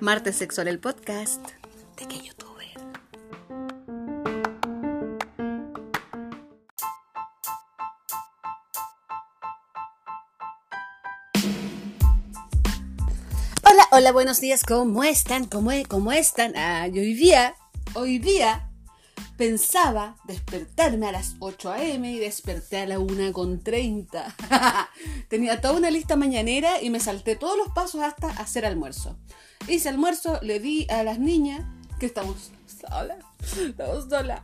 Martes Sexual, el podcast de que youtuber. Hola, hola, buenos días, ¿cómo están? ¿Cómo, cómo están? Ah, hoy día, hoy día pensaba despertarme a las 8 a.m. y desperté a la 1.30. Tenía toda una lista mañanera y me salté todos los pasos hasta hacer almuerzo. Hice almuerzo, le di a las niñas, que estamos solas, estamos solas.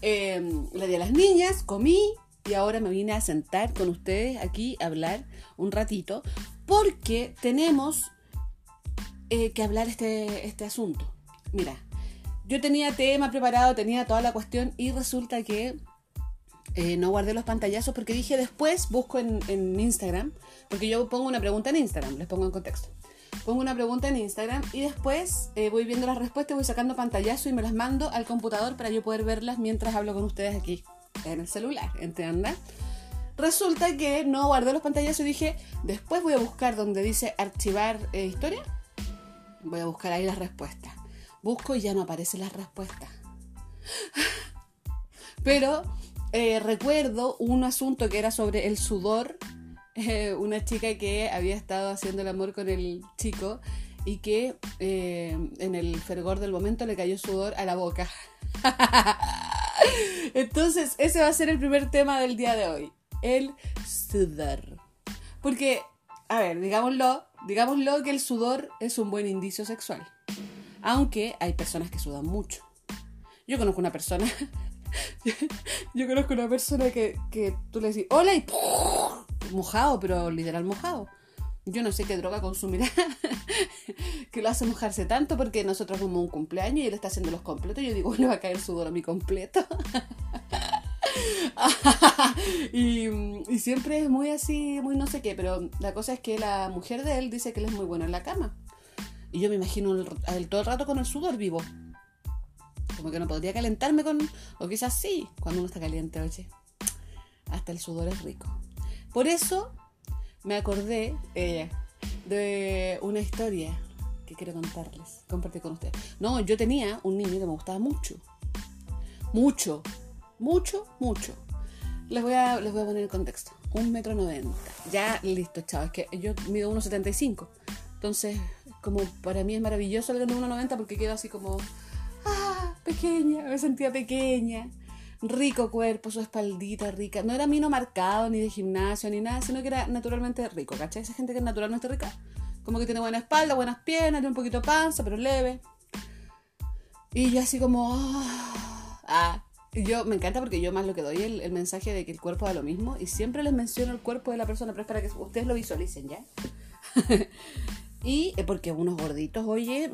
Em, le di a las niñas, comí y ahora me vine a sentar con ustedes aquí a hablar un ratito porque tenemos eh, que hablar este, este asunto. Mira, yo tenía tema preparado, tenía toda la cuestión y resulta que eh, no guardé los pantallazos porque dije después busco en, Instagram, porque yo pongo una pregunta en Instagram, les pongo en contexto. Pongo una pregunta en Instagram y después eh, voy viendo las respuestas, voy sacando pantallazos y me las mando al computador para yo poder verlas mientras hablo con ustedes aquí en el celular, ¿entiendes? Resulta que no guardé los pantallazos y dije, después voy a buscar donde dice archivar eh, historia, voy a buscar ahí las respuestas. Busco y ya no aparecen las respuestas. Pero eh, recuerdo un asunto que era sobre el sudor. Eh, una chica que había estado haciendo el amor con el chico y que eh, en el fervor del momento le cayó sudor a la boca. Entonces, ese va a ser el primer tema del día de hoy. El sudor. Porque, a ver, digámoslo, digámoslo que el sudor es un buen indicio sexual. Aunque hay personas que sudan mucho. Yo conozco una persona. yo conozco una persona que, que tú le decís, hola y mojado, pero literal mojado. Yo no sé qué droga consumirá que lo hace mojarse tanto porque nosotros como un cumpleaños y él está haciendo los completos. Yo digo, le va a caer sudor a mi completo. y, y, siempre es muy así, muy no sé qué, pero la cosa es que la mujer de él dice que él es muy bueno en la cama. Y yo me imagino todo el rato con el sudor vivo. Como que no podría calentarme con... O quizás sí, cuando uno está caliente, oye. Hasta el sudor es rico. Por eso me acordé eh, de una historia que quiero contarles, compartir con ustedes. No, yo tenía un niño que me gustaba mucho. Mucho. Mucho, mucho. Les voy a, les voy a poner el contexto. Un metro noventa. Ya listo, chavos. Es que yo mido 1,75. Entonces, como para mí es maravilloso el de 1,90 porque quedo así como, ah, pequeña, me sentía pequeña. Rico cuerpo, su espaldita rica. No era mino marcado, ni de gimnasio, ni nada, sino que era naturalmente rico, ¿cachai? Esa gente que es naturalmente rica. Como que tiene buena espalda, buenas piernas, tiene un poquito de panza, pero leve. Y yo así como, ah, ah. Y yo me encanta porque yo más lo que doy el, el mensaje de que el cuerpo da lo mismo y siempre les menciono el cuerpo de la persona, pero es para que ustedes lo visualicen, ¿ya? Y porque unos gorditos, oye,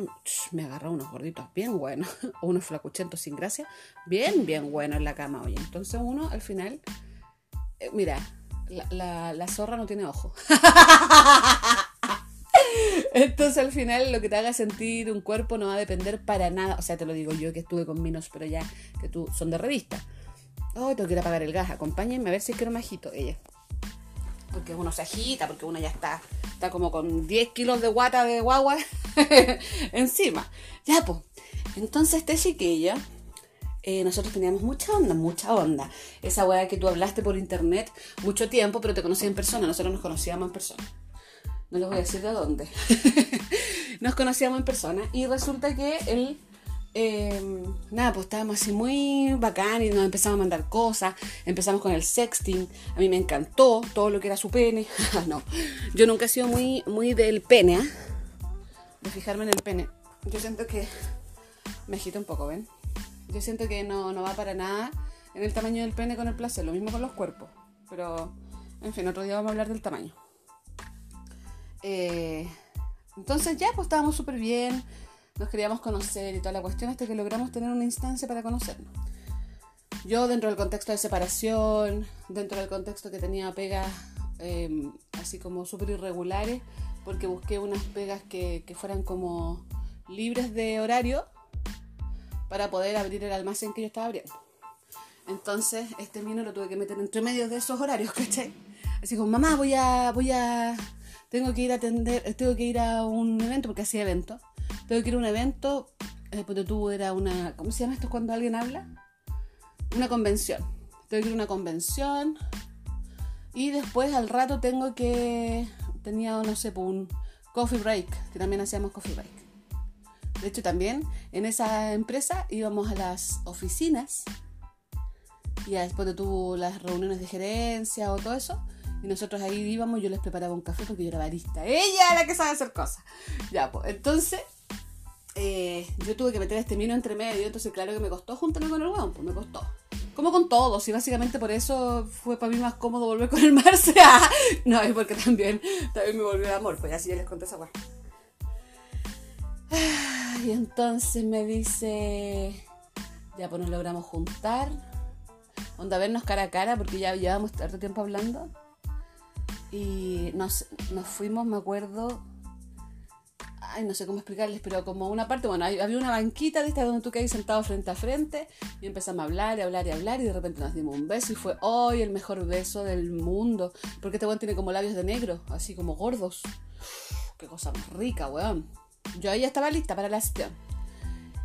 me agarró unos gorditos bien buenos, o unos flacuchentos sin gracia, bien, bien buenos en la cama, oye. Entonces uno al final, eh, mira, la, la, zorra no tiene ojo. Entonces al final lo que te haga sentir un cuerpo no va a depender para nada. O sea, te lo digo yo que estuve con minos, pero ya que tú son de revista. Oh, tengo que ir a pagar el gas. Acompáñenme a ver si quiero majito. Ella porque uno se agita, porque uno ya está, está como con 10 kilos de guata de guagua encima. Ya, pues. Entonces, este chiquillo, eh, nosotros teníamos mucha onda, mucha onda. Esa weá que tú hablaste por internet mucho tiempo, pero te conocí en persona. Nosotros nos conocíamos en persona. No les voy a decir de dónde. nos conocíamos en persona y resulta que él Em, nada, pues estábamos así muy bacán y nos empezamos a mandar cosas. Empezamos con el sexting. A mí me encantó todo lo que era su pene. no, yo nunca he sido muy, muy del pene, ¿eh? De fijarme en el pene. Yo siento que me agito un poco, ¿ven? Yo siento que no, no va para nada en el tamaño del pene con el placer. Lo mismo con los cuerpos. Pero, en fin, otro día vamos a hablar del tamaño. Eh, entonces ya, pues estábamos súper bien nos queríamos conocer y toda la cuestión hasta que logramos tener una instancia para conocernos. Yo dentro del contexto de separación, dentro del contexto que tenía pegas em, así como súper irregulares, porque busqué unas pegas que, que fueran como libres de horario para poder abrir el almacén que yo estaba abriendo. Entonces, este mino lo tuve que meter entre medio de esos horarios, ¿cachai? Así como, mamá, voy a, voy a, tengo que ir a atender, tengo que ir a un evento, porque hacía evento. Tengo que ir a un evento, eh, porque tú era una, ¿cómo se llama esto cuando alguien habla? Una convención. Tengo que ir a una convención. Y después al rato tengo que, tenía, no sé, pues, un coffee break, que también hacíamos coffee break. De hecho, también en esa empresa íbamos a las oficinas y después de tuvo las reuniones de gerencia o todo eso. Y nosotros ahí íbamos, yo les preparaba un café porque yo era barista. Ella la que sabe hacer cosas. Ya, pues, entonces, eh, yo tuve que meter este mino entre medio, entonces claro que me costó juntarme con el hueón, pues me costó. Como con todos, y básicamente por eso fue para mí más cómodo volver con el Marce. no, es porque también, también me volvió el amor, pues así ya les conté esa weá. Y entonces me dice, ya pues nos logramos juntar, onda vernos cara a cara, porque ya llevamos tanto tiempo hablando. Y nos, nos fuimos, me acuerdo, ay, no sé cómo explicarles, pero como una parte, bueno, había una banquita de esta donde tú caes sentado frente a frente y empezamos a hablar y hablar y hablar y de repente nos dimos un beso y fue hoy el mejor beso del mundo, porque este weón tiene como labios de negro, así como gordos. Qué cosa más rica, weón. Yo ahí estaba lista para la sesión.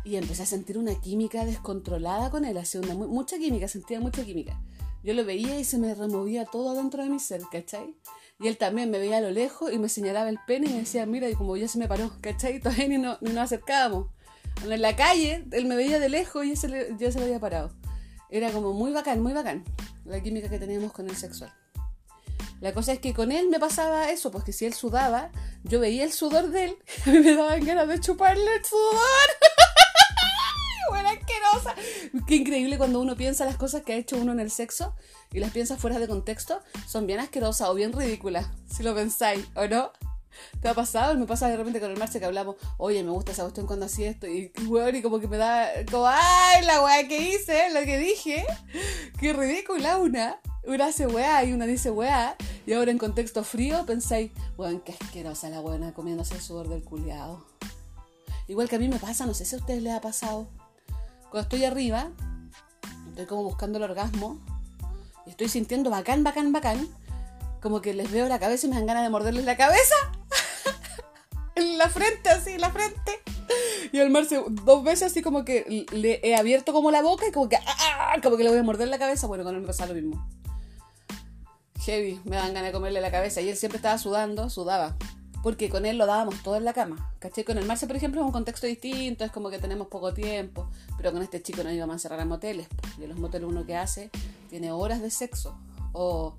Y empecé a sentir una química descontrolada con él, hacía una, mucha química, sentía mucha química. Yo lo veía y se me removía todo dentro de mi ser, ¿cachai? Y él también me veía a lo lejos y me señalaba el pene y me decía, mira, y como ya se me paró, ¿cachai? Y todavía ni, no, nos acercábamos. En la calle, él me veía de lejos y ya se, se lo había parado. Era como muy bacán, muy bacán la química que teníamos con el sexual. La cosa es que con él me pasaba eso, pues que si él sudaba, yo veía el sudor de él y me daban ganas de chuparle el sudor. Buena asquerosa. Qué increíble cuando uno piensa las cosas que ha hecho uno en el sexo y las piensa fuera de contexto, son bien asquerosas o bien ridículas, si lo pensáis, ¿o no? ¿Te ha pasado? Me pasa de repente con el Marce que hablamos, oye, me gusta esa cuestión cuando hacía esto, y weón, y como que me da, como, ay, la weá que hice, lo que dije, qué ridícula una. Una hace weá y una dice weá, y ahora en contexto frío pensáis, weón, qué asquerosa la buena comiéndose el sudor del culiado. Igual que a mí me pasa, no sé si a ustedes les ha pasado. Cuando estoy arriba, estoy como buscando el orgasmo, y estoy sintiendo bacán, bacán, bacán, como que les veo la cabeza y me dan ganas de morderles la cabeza. en la frente, así, en la frente. Y al Marce dos veces así como que le he abierto como la boca y como que, ¡ah! ah como que le voy a morder la cabeza. Bueno, con él me pasa lo mismo. Heavy, me dan ganas de comerle la cabeza. Y él siempre estaba sudando, sudaba. Porque con él lo dábamos todo en la cama. ¿Caché? Con el Marce, por ejemplo, es un contexto distinto, es como que tenemos poco tiempo. Pero con este chico no íbamos a encerrar en moteles. Y los moteles uno que hace tiene horas de sexo. O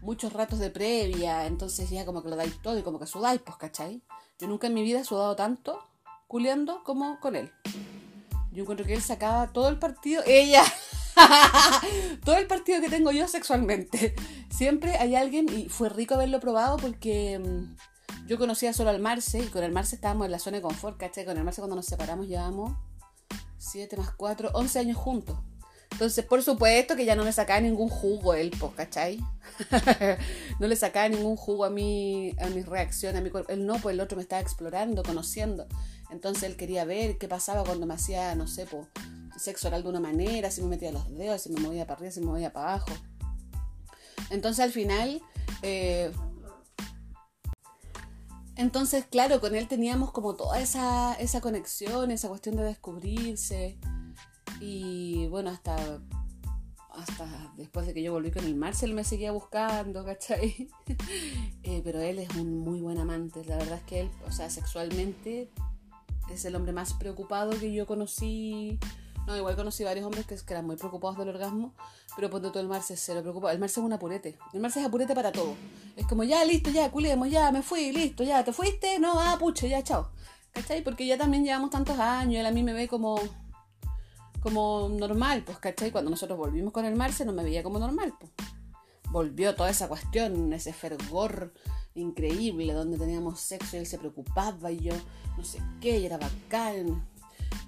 muchos ratos de previa, entonces ya como que lo dais todo y como que sudáis, pues, ¿cachai? Yo nunca en mi vida he sudado tanto culeando como con él. Yo encuentro que él sacaba todo el partido, ella, todo el partido que tengo yo sexualmente. Siempre hay alguien, y fue rico haberlo probado porque mm, yo conocía solo al Marce, y con el Marce estábamos en la zona de confort, ¿cachai? Con el Marce cuando nos separamos llevamos 7 más 4, 11 años juntos. Entonces, por supuesto que ya no le sacaba ningún jugo él, pues, ¿cachai? no le sacaba ningún jugo a mi, a mis reacciones, a mi cuerpo. Él no, pues el otro me estaba explorando, conociendo. Entonces él quería ver qué pasaba cuando me hacía, no sé, pues, sexo de una manera, si me metía los dedos, si me movía para arriba, si me movía para abajo. Entonces al final, eh, entonces claro, con él teníamos como toda esa, esa conexión, esa cuestión de descubrirse. Y bueno, hasta, hasta después de que yo volví con el Marcel me seguía buscando, ¿cachai? Eh, pero él es un muy buen amante. La verdad es que él, o sea, sexualmente es el hombre más preocupado que yo conocí. No, igual conocí varios hombres que, eran muy preocupados del orgasmo, pero ponte todo el Marce se lo preocupa. El Marce es un apurete. El Marce es apurete para todo. Es como, ya, listo, ya, culemos, ya, me fui, listo, ya, te fuiste, no, ah, pucha, ya, chao. ¿Cachai? Porque ya también llevamos tantos años, él a mí me ve como como normal, pues, ¿cachai? Cuando nosotros volvimos con el Marce no me veía como normal, pues. Volvió toda esa cuestión, ese fervor increíble donde teníamos sexo y él se preocupaba y yo no sé qué, y era bacán.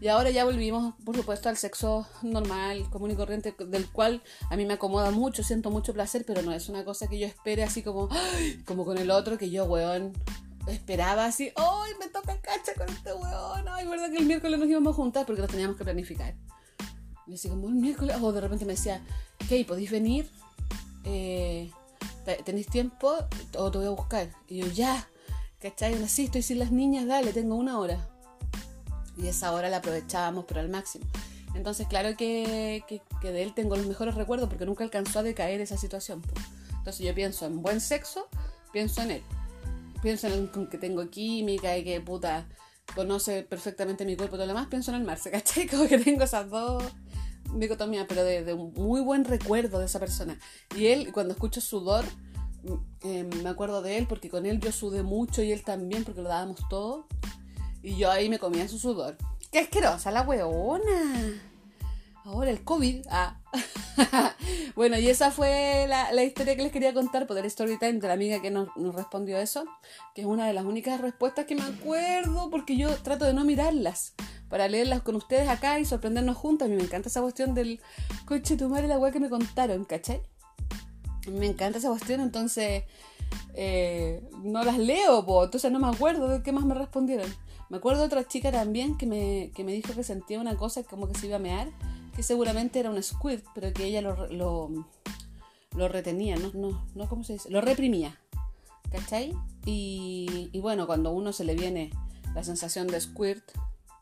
Y ahora ya volvimos, por supuesto, al sexo normal, común y corriente, del cual a mí me acomoda mucho, siento mucho placer, pero no es una cosa que yo espere así como, como con el otro, que yo, weón, esperaba así, ¡ay, me toca cacha con este weón! ¡Ay, verdad que el miércoles nos íbamos a juntar porque lo teníamos que planificar! Y así como el miércoles, o de repente me decía, ¿qué? ¿Podéis venir? Eh, ¿tenéis tiempo o te voy a buscar? Y yo, ya, ¿cachai? Sí, estoy sin las niñas, dale, tengo una hora. Y esa hora la aprovechábamos, pero al máximo. Entonces, claro que, que, de él tengo los mejores recuerdos porque nunca alcanzó a decaer esa situación. Entonces yo pienso en buen sexo, pienso en él. Pienso en que tengo química y que puta conoce perfectamente mi cuerpo y todo lo demás, pienso en el Marce, ¿cachai? Como que tengo esas dos dicotomías, pero de, un muy buen recuerdo de esa persona. Y él, cuando escucho sudor, mm, eh, me acuerdo de él porque con él yo sudé mucho y él también porque lo dábamos todo. Y yo ahí me comía su sudor. ¡Qué asquerosa la weona! Ahora el COVID. Ah. bueno, y esa fue la, historia que les quería contar por el story time de la amiga que nos, respondió eso, que es una de las únicas respuestas que me acuerdo porque yo trato de no mirarlas para leerlas con ustedes acá y sorprendernos juntas. A mí me encanta esa cuestión del coche tu madre la weá que me contaron, ¿cachai? Me encanta esa cuestión, entonces eh, no las leo, po, entonces no me acuerdo de qué más me respondieron. Me acuerdo de otra chica también que me, que me dijo que sentía una cosa como que se iba a mear que seguramente era un squirt, pero que ella lo, lo, retenía, no, no, no, ¿cómo se dice? Lo reprimía, ¿cachai? Y, y bueno, cuando uno se le viene la sensación de squirt,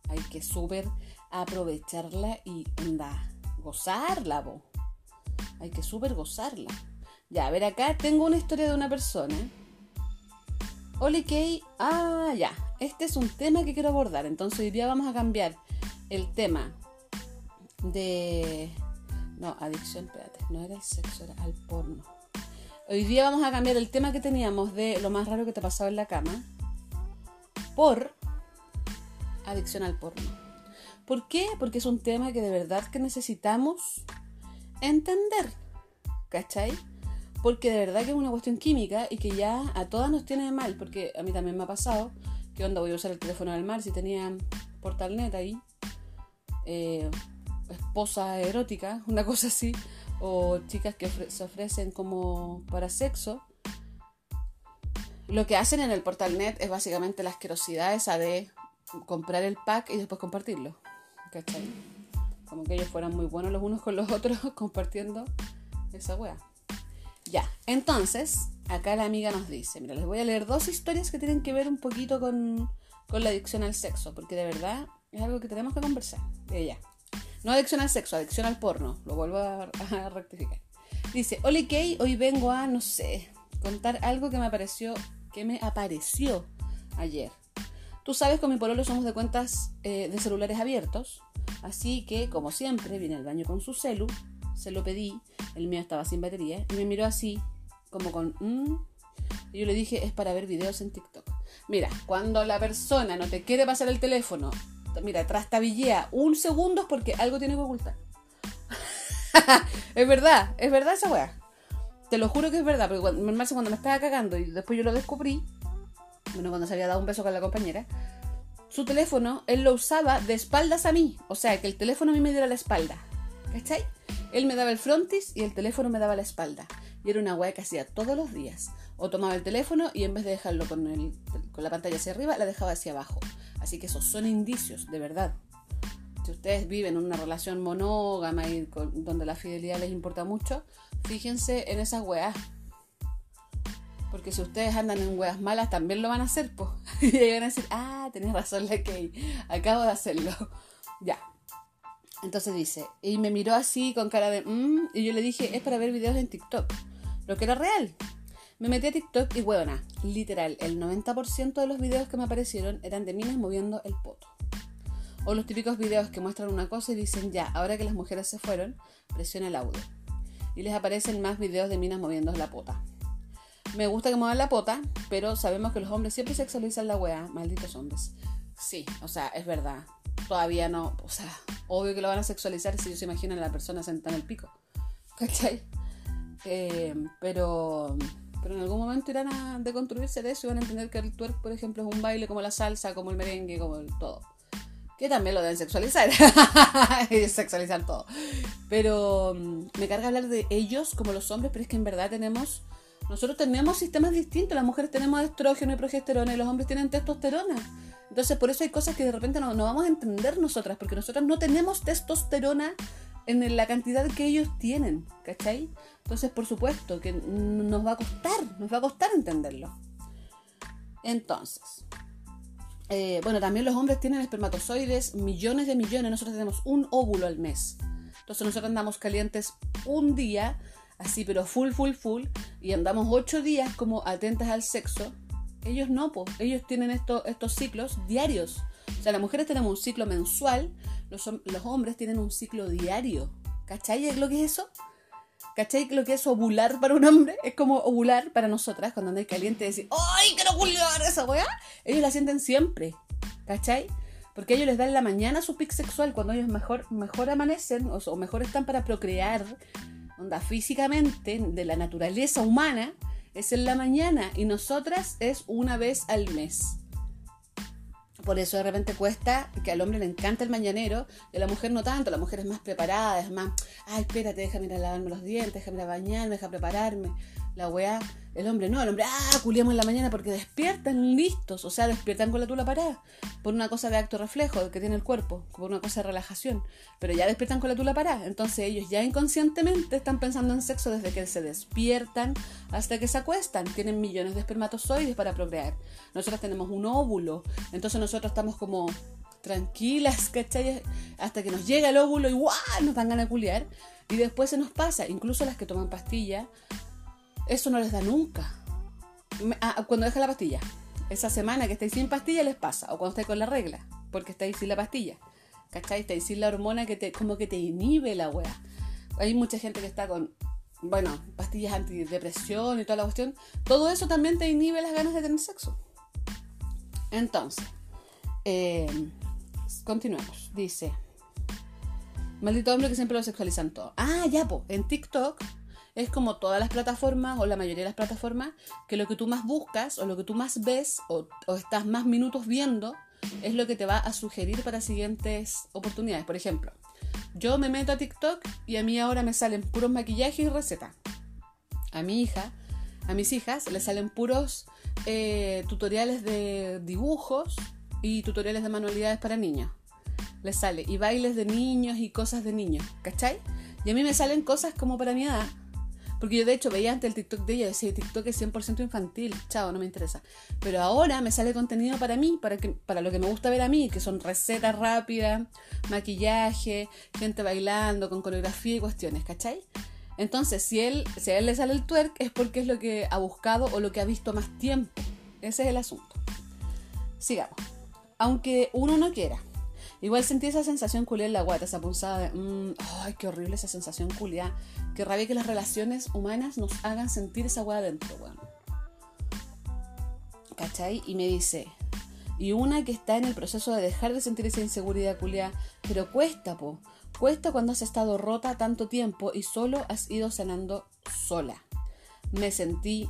hay que súper aprovecharla y gozarla, bo. Hay que súper gozarla. Ya, a ver, acá tengo una historia de una persona. Oli Kay, ah, ya, este es un tema que quiero abordar, entonces hoy día vamos a cambiar el tema de... No, adicción, espérate, no era el sexo, era al porno. Hoy día vamos a cambiar el tema que teníamos de lo más raro que te pasaba en la cama por adicción al porno. ¿Por qué? Porque es un tema que de verdad que necesitamos entender. ¿Cachai? Porque de verdad que es una cuestión química y que ya a todas nos tiene mal. Porque a mí también me ha pasado. que onda? Voy a usar el teléfono del mar si tenía portalnet ahí. Eh, esposa erótica, una cosa así, o chicas que se ofrecen como para sexo, lo que hacen en el portal net es básicamente la asquerosidad esa de comprar el pack y después compartirlo. ¿Cachai? Como que ellos fueran muy buenos los unos con los otros compartiendo esa wea. Ya, entonces, acá la amiga nos dice, mira, les voy a leer dos historias que tienen que ver un poquito con, con la adicción al sexo, porque de verdad es algo que tenemos que conversar. Ella. No adicción al sexo, adicción al porno. Lo vuelvo a, rectificar. Dice, Oli Kay, hoy vengo a, no sé, contar algo que me apareció, que me apareció ayer. Tú sabes, con mi pololo somos de cuentas eh, de celulares abiertos, así que, como siempre, vine al baño con su celu, se lo pedí, el mío estaba sin batería, y me miró así, como con, mm", y yo le dije, es para ver videos en TikTok. Mira, cuando la persona no te quiere pasar el teléfono mira, trastabillea un segundo porque algo tiene que ocultar. es verdad, es verdad esa weá. Te lo juro que es verdad, porque cuando, cuando me estaba cagando y después yo lo descubrí, bueno, cuando se había dado un beso con la compañera, su teléfono, él lo usaba de espaldas a mí. O sea, que el teléfono a mí me diera la espalda. ¿Cachai? Él me daba el frontis y el teléfono me daba la espalda. Y era una weá que hacía todos los días. O tomaba el teléfono y en vez de dejarlo con, el, con la pantalla hacia arriba, la dejaba hacia abajo. Así que esos son indicios, de verdad. Si ustedes viven en una relación monógama y donde la fidelidad les importa mucho, fíjense en esas weas. Porque si ustedes andan en weas malas, también lo van a hacer, pues. y van a decir, ah, tenés razón, la que acabo de hacerlo. ya. Entonces dice, y me miró así con cara de, mmm, y yo le dije, es para ver videos en TikTok. Lo que era real. Me metí a TikTok y huevona, literal, el 90% de los videos que me aparecieron eran de minas moviendo el poto. O los típicos videos que muestran una cosa y dicen ya, ahora que las mujeres se fueron, presiona el audio. Y les aparecen más videos de minas moviendo la pota. Me gusta que muevan la pota, pero sabemos que los hombres siempre sexualizan la wea, malditos hombres. Sí, o sea, es verdad. Todavía no, o sea, obvio que lo van a sexualizar si ellos se imaginan a la persona sentada en el pico. ¿Cachai? Eh, pero pero en algún momento irán a deconstruirse de eso y van a entender que el twerk, por ejemplo, es un baile como la salsa, como el merengue, como el todo. Que también lo deben sexualizar. y sexualizar todo. Pero mm, me carga hablar de ellos como los hombres, pero es que en verdad tenemos. Nosotros tenemos sistemas distintos. Las mujeres tenemos estrógeno y progesterona y los hombres tienen testosterona. Entonces, por eso hay cosas que de repente no, vamos a entender nosotras, porque nosotras no tenemos testosterona en la cantidad que ellos tienen, ¿cachai? Entonces, por supuesto que nos va a costar, nos va a costar entenderlo. Entonces, eh, bueno, también los hombres tienen espermatozoides, millones de millones, nosotros tenemos un óvulo al mes. Entonces nosotros andamos calientes un día, así pero full, full, full, y andamos ocho días como atentas al sexo. Ellos no, pues, ellos tienen estos ciclos diarios. O sea, las mujeres tenemos un ciclo mensual, los, los hombres tienen un ciclo diario. ¿Cachai lo que es eso? ¿Cachai lo que es ovular para un hombre? Es como ovular para nosotras cuando andáis caliente y decís, ¡ay, quiero ovular esa weá! Ellos la sienten siempre, ¿cachai? Porque ellos les dan en la mañana su pic sexual cuando ellos mejor, mejor amanecen o, mejor están para procrear, onda físicamente, de la naturaleza humana, es en la mañana y nosotras es una vez al mes. Por eso de repente cuesta que al hombre le encanta el mañanero y a la mujer no tanto. La mujer es más preparada, es más, ay, espérate, déjame ir a lavarme los dientes, déjame ir a bañarme, déjame prepararme. La weá el hombre no, el hombre, ah, culiamos en la mañana porque despiertan listos, o sea, despiertan con la tula parada, por una cosa de acto reflejo que tiene el cuerpo, por una cosa de relajación, pero ya despiertan con la tula parada, entonces ellos ya inconscientemente están pensando en sexo desde que se despiertan hasta que se acuestan, tienen millones de espermatozoides para procrear, nosotros tenemos un óvulo, entonces nosotros estamos como tranquilas, ¿cachai? Hasta que nos llega el óvulo y ¡guau! nos ganas de culiar, y después se nos pasa, incluso las que toman pastillas, eso no les da nunca. Ah, cuando deja la pastilla. Esa semana que estáis sin pastilla les pasa. O cuando estáis con la regla. Porque estáis sin la pastilla. ¿Cachai? Estáis sin la hormona que te, como que te inhibe la wea. Hay mucha gente que está con, bueno, pastillas antidepresión y toda la cuestión. Todo eso también te inhibe las ganas de tener sexo. Entonces, eh, continuemos. Dice, maldito hombre que siempre lo sexualizan todo. Ah, ya, po, en TikTok es como todas las plataformas o la mayoría de las plataformas, que lo que tú más buscas o lo que tú más ves o, estás más minutos viendo es lo que te va a sugerir para siguientes oportunidades. Por ejemplo, yo me meto a TikTok y a mí ahora me salen puros maquillajes y recetas. A mi hija, a mis hijas, le salen puros eh, tutoriales de dibujos y tutoriales de manualidades para niños. Les sale y bailes de niños y cosas de niños, ¿cachai? Y a mí me salen cosas como para mi edad, porque yo de hecho veía antes el TikTok de ella y decía, TikTok es 100% infantil, chao, no me interesa. Pero ahora me sale contenido para mí, para, que, para lo que me gusta ver a mí, que son recetas rápidas, maquillaje, gente bailando con coreografía y cuestiones, ¿cachai? Entonces, si, él, si a él le sale el twerk es porque es lo que ha buscado o lo que ha visto más tiempo. Ese es el asunto. Sigamos. Aunque uno no quiera, Igual sentí esa sensación culia en la guata, esa punzada de, mmm, ay, qué horrible esa sensación culia. Qué rabia que las relaciones humanas nos hagan sentir esa guata dentro, weón. ¿Cachai? Y me dice, y una que está en el proceso de dejar de sentir esa inseguridad culia, pero cuesta, po. Cuesta cuando has estado rota tanto tiempo y solo has ido sanando sola. Me sentí,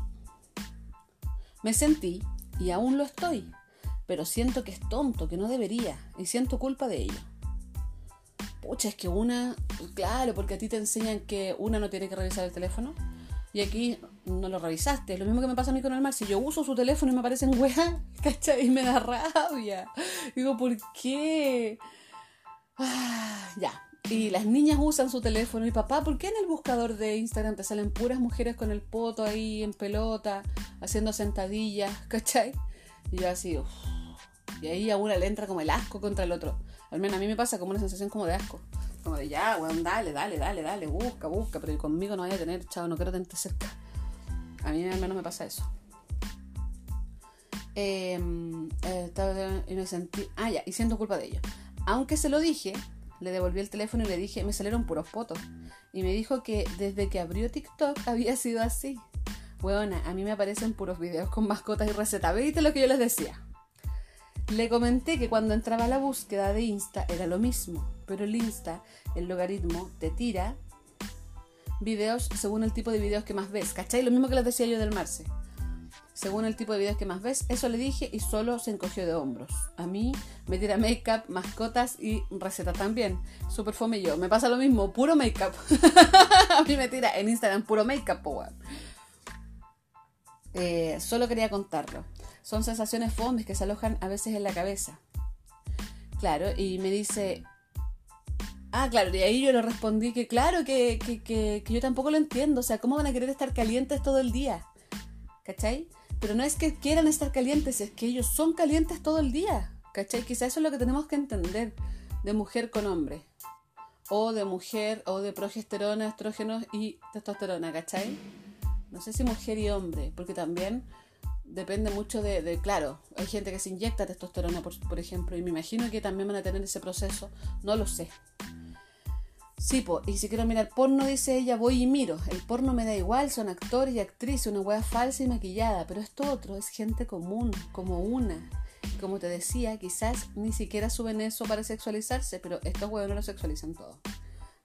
me sentí y aún lo estoy pero siento que es tonto, que no debería, y siento culpa de ello. Pucha, es que una, claro, porque a ti te enseñan que una no tiene que revisar el teléfono, y aquí no lo revisaste. Es lo mismo que me pasa a mí con el mar. Si yo uso su teléfono y me aparecen weas, ¿cachai? Y me da rabia. Digo, ¿por qué? Ah, ya. Y las niñas usan su teléfono. Y papá, ¿por qué en el buscador de Instagram te salen puras mujeres con el poto ahí en pelota, haciendo sentadillas, ¿cachai? Y yo así, uff y ahí a una le entra como el asco contra el otro. Al menos a mí me pasa como una sensación como de asco. Como de ya, weón, dale, dale, dale, dale, busca, busca, pero conmigo no vaya a tener, chao, no quiero tenerte cerca. A mí al menos me pasa eso. Em, eh, y me sentí, ah, ya, y siento culpa de ello. Aunque se lo dije, le devolví el teléfono y le dije, me salieron puros fotos. Y me dijo que desde que abrió TikTok había sido así. Bueno, a mí me aparecen puros videos con mascotas y recetas. ¿Viste lo que yo les decía? Le comenté que cuando entraba a la búsqueda de Insta era lo mismo, pero el Insta, el logaritmo, te tira videos según el tipo de videos que más ves. ¿Cachai? Lo mismo que les decía yo del Marce. Según el tipo de videos que más ves, eso le dije y solo se encogió de hombros. A mí me tira make-up, mascotas y recetas también. Super fome yo. Me pasa lo mismo, puro make-up. a mí me tira en Instagram puro make-up, eh, solo quería contarlo. Son sensaciones fomes que se alojan a veces en la cabeza. Claro, y me dice, Ah, claro, y ahí yo le respondí que claro, que, que, que, yo tampoco lo entiendo. O sea, ¿cómo van a querer estar calientes todo el día? ¿Cachai? Pero no es que quieran estar calientes, es que ellos son calientes todo el día. ¿Cachai? Quizás eso es lo que tenemos que entender de mujer con hombre. O de mujer, o de progesterona, estrógenos y testosterona, ¿cachai? No sé si mujer y hombre, porque también depende mucho de, claro, hay gente que se inyecta testosterona, por, por, ejemplo, y me imagino que también van a tener ese proceso, no lo sé. Sí, po, y si quiero mirar porno, dice ella, voy y miro. El porno me da igual, son actores y actrices, una hueá falsa y maquillada, pero esto otro es gente común, como una. Como te decía, quizás ni siquiera suben eso para sexualizarse, pero estos huevos no lo sexualizan todo.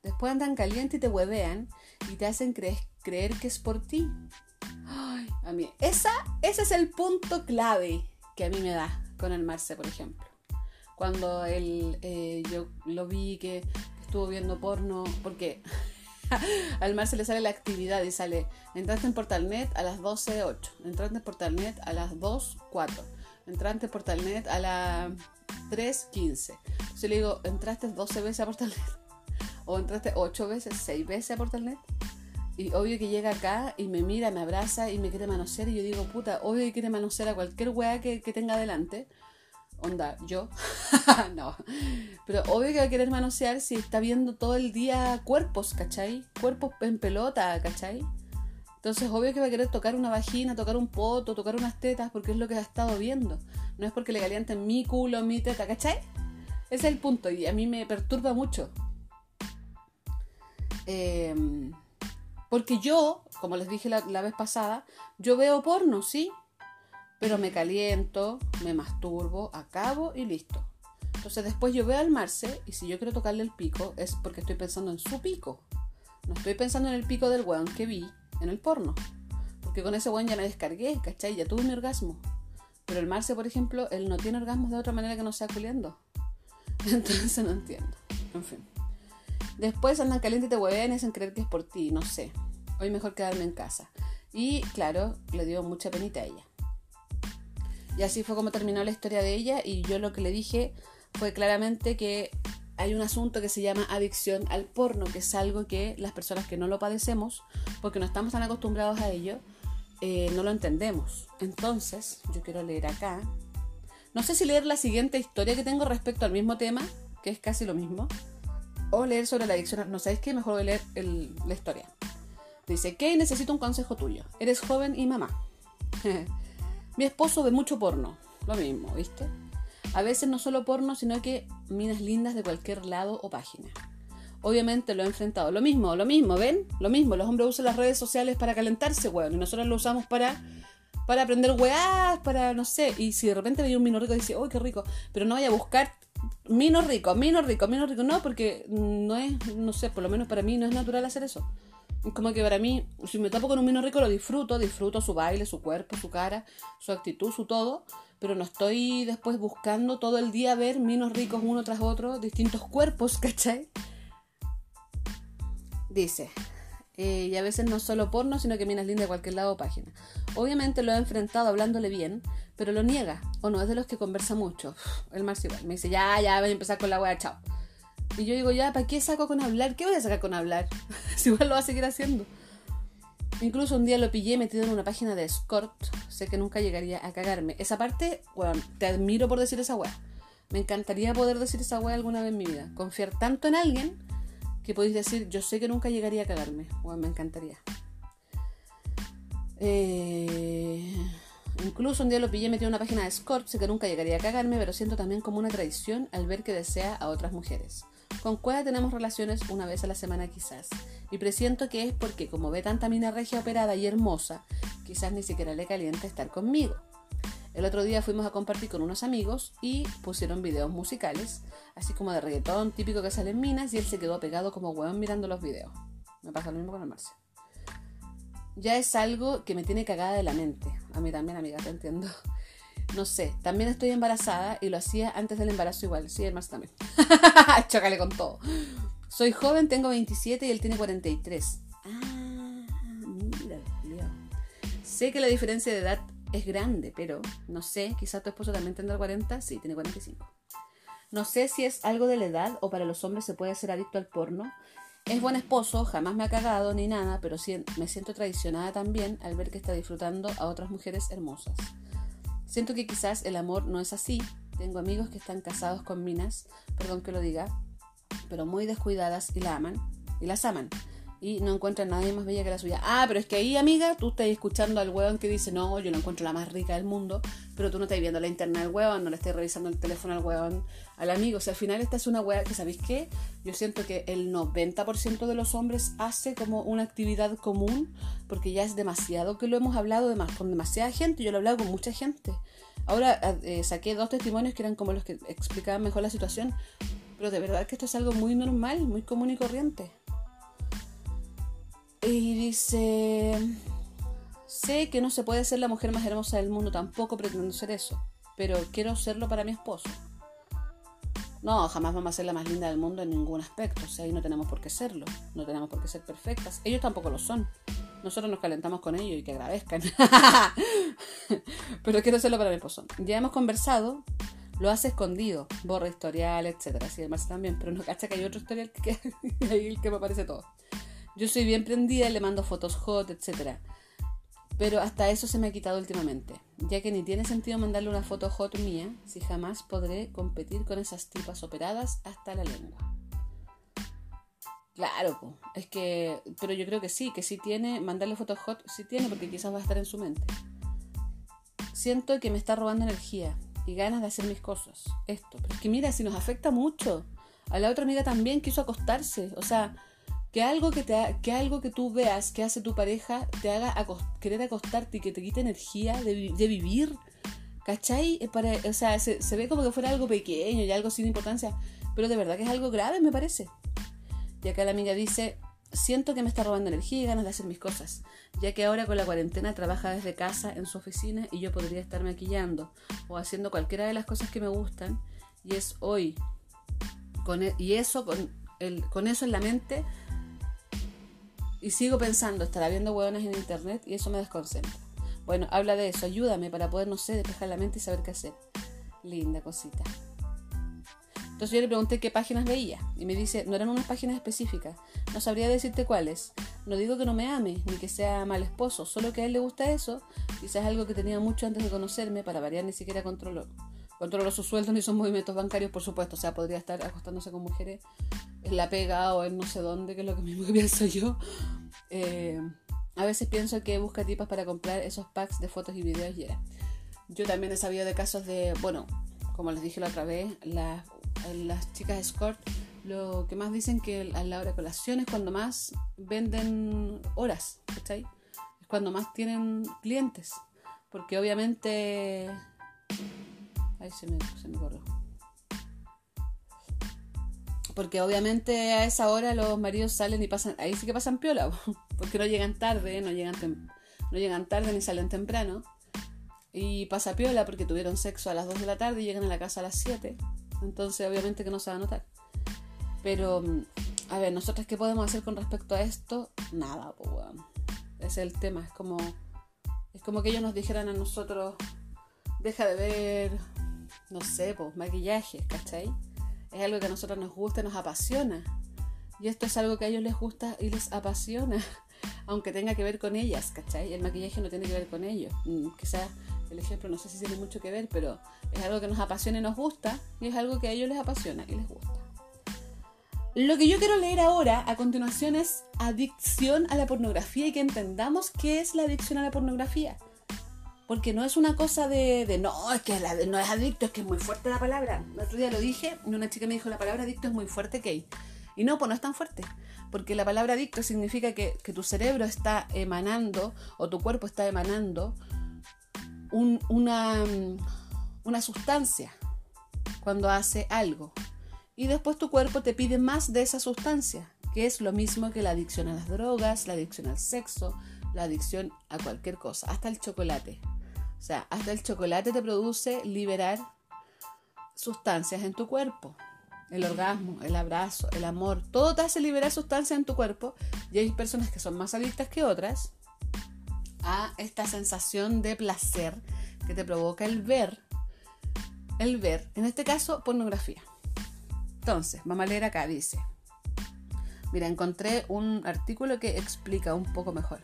Después andan caliente y te huevean y te hacen creer que es por ti. Ay, a mí, esa, ese es el punto clave que a mí me da con el Marce, por ejemplo. Cuando él, eh, yo lo vi que estuvo viendo porno, porque al mar se le sale la actividad y sale, entraste en Portalnet a las 12.08, entraste en Portalnet a las 2.04, entraste en Portalnet a las 3.15. Yo le digo, entraste 12 veces a Portalnet, o entraste 8 veces, 6 veces a Portalnet. Y obvio que llega acá y me mira, me abraza y me quiere manosear. Y yo digo, puta, obvio que quiere manosear a cualquier weá que, que tenga adelante onda, yo, no, pero obvio que va a querer manosear si está viendo todo el día cuerpos, ¿cachai? Cuerpos en pelota, ¿cachai? Entonces, obvio que va a querer tocar una vagina, tocar un poto, tocar unas tetas, porque es lo que ha estado viendo. No es porque le calienten mi culo, mi teta, ¿cachai? Ese es el punto y a mí me perturba mucho. Em, porque yo, como les dije la, vez pasada, yo veo porno, ¿sí? pero me caliento, me masturbo, acabo y listo. Entonces después yo veo al Marce y si yo quiero tocarle el pico es porque estoy pensando en su pico. No estoy pensando en el pico del weón que vi en el porno. Porque con ese weón ya me descargué, ¿cachai? Ya tuve mi orgasmo. Pero el Marce, por ejemplo, él no tiene orgasmos de otra manera que no sea culiendo. Entonces no entiendo. En fin. Después andan caliente y te huevean y hacen creer que es por ti, no sé. Hoy mejor quedarme en casa. Y claro, le dio mucha penita a ella. Y así fue como terminó la historia de ella y yo lo que le dije fue claramente que hay un asunto que se llama adicción al porno, que es algo que las personas que no lo padecemos, porque no estamos tan acostumbrados a ello, eh, no lo entendemos. Entonces, yo quiero leer acá. No sé si leer la siguiente historia que tengo respecto al mismo tema, que es casi lo mismo, o leer sobre la adicción. No sabéis qué, mejor voy a leer la historia. Dice, Kay, necesito un consejo tuyo. Eres joven y mamá. Mi esposo ve mucho porno. Lo mismo, ¿viste? A veces no solo porno, sino que minas lindas de cualquier lado o página. Obviamente lo he enfrentado. Lo mismo, lo mismo, ¿ven? Lo mismo. Los hombres usan las redes sociales para calentarse, weón. Y nosotros lo usamos para, para aprender weás, para, no sé. Y si de repente veía un mino rico, dice, ¡uy, qué rico! Pero no vaya a buscar mino rico, mino rico, mino rico. No, porque no es, no sé, por lo menos para mí no es natural hacer eso. Es como que para mí, si me topo con un vino rico, lo disfruto, disfruto su baile, su cuerpo, su cara, su actitud, su todo, pero no estoy después buscando todo el día ver vinos ricos uno tras otro, distintos cuerpos, ¿cachai? Dice, eh, y a veces no solo porno, sino que minas lindas de cualquier lado o página. Obviamente lo he enfrentado hablándole bien, pero lo niega, o no es de los que conversa mucho. El Marcio me dice, ya, ya, voy a empezar con la wea, chao. Y yo digo, ya, ¿para qué saco con hablar? ¿Qué voy a sacar con hablar? si igual lo va a seguir haciendo. Incluso un día lo pillé metido en una página de escort. Sé que nunca llegaría a cagarme. Esa parte, bueno, te admiro por decir esa weá. Me encantaría poder decir esa weá alguna vez en mi vida. Confiar tanto en alguien que podéis decir, yo sé que nunca llegaría a cagarme. Bueno, me encantaría. Eh... Incluso un día lo pillé metido en una página de escort. Sé que nunca llegaría a cagarme, pero siento también como una traición al ver que desea a otras mujeres. Con Cueva tenemos relaciones una vez a la semana quizás, y presiento que es porque como ve tanta mina regia operada y hermosa, quizás ni siquiera le calienta estar conmigo. El otro día fuimos a compartir con unos amigos y pusieron videos musicales, así como de reggaetón típico que salen minas, y él se quedó pegado como hueón mirando los videos. Me pasa lo mismo con el Marcio. Ya es algo que me tiene cagada de la mente. A mí también, amiga, te entiendo. No sé, también estoy embarazada y lo hacía antes del embarazo igual. Sí, el más también. Chócale con todo. Soy joven, tengo 27 y él tiene 43. Ah, mira, Sé que la diferencia de edad es grande, pero no sé, quizás tu esposo también tendrá 40. Sí, tiene 45. No sé si es algo de la edad o para los hombres se puede ser adicto al porno. Es buen esposo, jamás me ha cagado ni nada, pero sí me siento traicionada también al ver que está disfrutando a otras mujeres hermosas. Siento que quizás el amor no es así. Tengo amigos que están casados con minas, perdón que lo diga, pero muy descuidadas y la aman y las aman y no encuentra a nadie más bella que la suya. Ah, pero es que ahí, amiga, tú estás escuchando al weón que dice, no, yo no encuentro la más rica del mundo, pero tú no estás viendo la interna del weón, no le estás revisando el teléfono al weón, al amigo. O sea, al final esta es una weá que, ¿sabéis qué? Yo siento que el 90% de los hombres hace como una actividad común, porque ya es demasiado que lo hemos hablado de más, con demasiada gente, yo lo he hablado con mucha gente. Ahora eh, saqué dos testimonios que eran como los que explicaban mejor la situación, pero de verdad que esto es algo muy normal, muy común y corriente. Y dice, sé que no se puede ser la mujer más hermosa del mundo, tampoco pretendo ser eso, pero quiero serlo para mi esposo. No, jamás vamos a ser la más linda del mundo en ningún aspecto, o sea, ahí no tenemos por qué serlo, no tenemos por qué ser perfectas, ellos tampoco lo son. Nosotros nos calentamos con ellos y que agradezcan. pero quiero serlo para mi esposo. Ya hemos conversado, lo hace escondido, borra historial, etcétera, así demás también, pero no cacha que hay otro historial que, ahí que me aparece todo. Yo soy bien prendida le mando fotos hot, etc. Pero hasta eso se me ha quitado últimamente, ya que ni tiene sentido mandarle una foto hot mía si jamás podré competir con esas tipas operadas hasta la lengua. Claro, es que, pero yo creo que sí, que sí tiene, mandarle fotos hot, sí tiene, porque quizás va a estar en su mente. Siento que me está robando energía y ganas de hacer mis cosas. Esto, pero es que mira, si nos afecta mucho. A la otra amiga también quiso acostarse, o sea, que algo que, te, que algo que tú veas que hace tu pareja te haga querer acostarte y que te quite energía de, vivir. ¿Cachai? Para, o sea, se, ve como que fuera algo pequeño y algo sin importancia, pero de verdad que es algo grave, me parece. Y acá la amiga dice, siento que me está robando energía y ganas de hacer mis cosas, ya que ahora con la cuarentena trabaja desde casa en su oficina y yo podría estar maquillando o haciendo cualquiera de las cosas que me gustan y es hoy. Con, e, y eso, con, el, con eso en la mente, y sigo pensando, estará viendo hueones en internet y eso me desconcentra. Bueno, habla de eso, ayúdame para poder, no sé, despejar la mente y saber qué hacer. Linda cosita. Entonces yo le pregunté qué páginas veía y me dice, no eran unas páginas específicas, no sabría decirte cuáles. No digo que no me ame ni que sea mal esposo, solo que a él le gusta eso, quizás algo que tenía mucho antes de conocerme, para variar ni siquiera controló. Controló sus sueldos ni sus movimientos bancarios, por supuesto, o sea, podría estar acostándose con mujeres en la pega o en no sé dónde, que es lo que mismo que pienso yo. Eh, a veces pienso que busca tipas para comprar esos packs de fotos y videos y Yo también he sabido de casos de, bueno, como les dije la otra vez, las, las chicas escort lo que más dicen que a la hora de colación es cuando más venden horas, ¿cachai? Es cuando más tienen clientes. Porque obviamente... Ahí se me, se porque obviamente a esa hora los maridos salen y pasan, ahí sí que pasan piola, porque no llegan tarde, no llegan, no llegan tarde ni salen temprano. Y pasa piola porque tuvieron sexo a las 2 de la tarde y llegan a la casa a las 7. Entonces obviamente que no se va a notar. Pero, a ver, nosotros qué podemos hacer con respecto a esto? Nada, pues bueno. Es el tema, es como, es como que ellos nos dijeran a nosotros, deja de ver, no sé, pues maquillaje, ¿cachai? es algo que a nosotros nos gusta nos apasiona. Y esto es algo que a ellos les gusta y les apasiona, aunque tenga que ver con ellas, ¿cachai? El maquillaje no tiene que ver con ellos. Mm, quizás el ejemplo no sé si tiene mucho que ver, pero es algo que nos apasiona y nos gusta, y es algo que a ellos les apasiona y les gusta. Lo que yo quiero leer ahora, a continuación, es adicción a la pornografía y que entendamos qué es la adicción a la pornografía. Porque no es una cosa de, no, es que no es adicto, es que es muy fuerte la palabra. El otro día lo dije y una chica me dijo, la palabra adicto es muy fuerte, Kay. Y no, pues no es tan fuerte. Porque la palabra adicto significa que, tu cerebro está emanando o tu cuerpo está emanando una, una sustancia cuando hace algo. Y después tu cuerpo te pide más de esa sustancia, que es lo mismo que la adicción a las drogas, la adicción al sexo, la adicción a cualquier cosa, hasta el chocolate. O sea, hasta el chocolate te produce liberar sustancias en tu cuerpo. El orgasmo, el abrazo, el amor, todo te hace liberar sustancias en tu cuerpo. Y hay personas que son más adictas que otras a esta sensación de placer que te provoca el ver, el ver, en este caso, pornografía. Entonces, vamos a leer acá, dice. Mira, encontré un artículo que explica un poco mejor.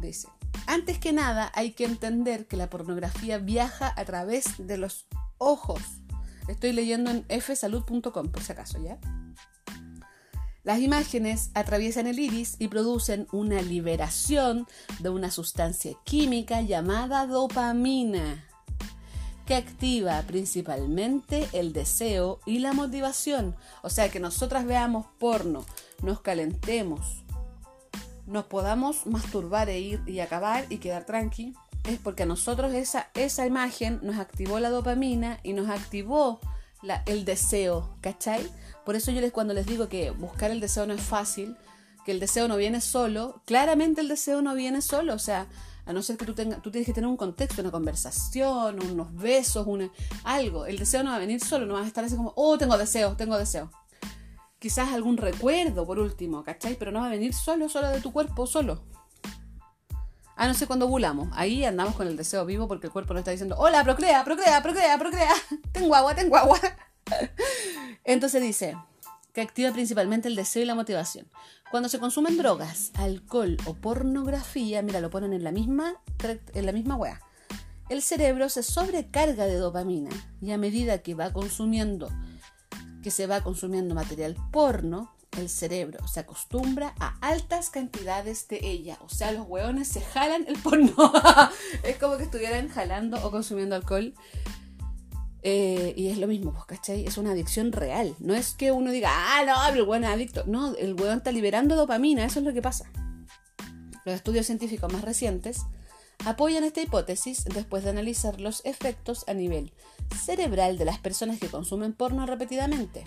Dice, antes que nada hay que entender que la pornografía viaja a través de los ojos. Estoy leyendo en fsalud.com por si acaso, ¿ya? Las imágenes atraviesan el iris y producen una liberación de una sustancia química llamada dopamina, que activa principalmente el deseo y la motivación. O sea, que nosotras veamos porno, nos calentemos, nos podamos masturbar e ir y acabar y quedar tranqui, es porque a nosotros esa, esa imagen nos activó la dopamina y nos activó el deseo, ¿cachai? Por eso yo les, cuando les digo que buscar el deseo no es fácil, que el deseo no viene solo, claramente el deseo no viene solo, o sea, a no ser que tú, tengas, tú tienes que tener un contexto, una conversación, unos besos, una, algo. El deseo no va a venir solo, no vas a estar así como, oh, tengo deseo, tengo deseo. Quizás algún recuerdo, por último, ¿cachai? Pero no va a venir solo, solo de tu cuerpo, solo. A no ser cuando ovulamos. Ahí andamos con el deseo vivo porque el cuerpo nos está diciendo, hola, procrea, procrea, procrea, procrea. Tengo agua, tengo agua. Entonces dice que activa principalmente el deseo y la motivación. Cuando se consumen drogas, alcohol o pornografía, mira, lo ponen en la misma, en la misma wea. El cerebro se sobrecarga de dopamina y a medida que va consumiendo, que se va consumiendo material porno, el cerebro se acostumbra a altas cantidades de ella. O sea, los hueones se jalan el porno. es como que estuvieran jalando o consumiendo alcohol eh, y es lo mismo, pues, ¿cachai? Es una adicción real. No es que uno diga, ah, no, el weón es adicto. No, el weón está liberando dopamina, eso es lo que pasa. Los estudios científicos más recientes apoyan esta hipótesis después de analizar los efectos a nivel cerebral de las personas que consumen porno repetidamente,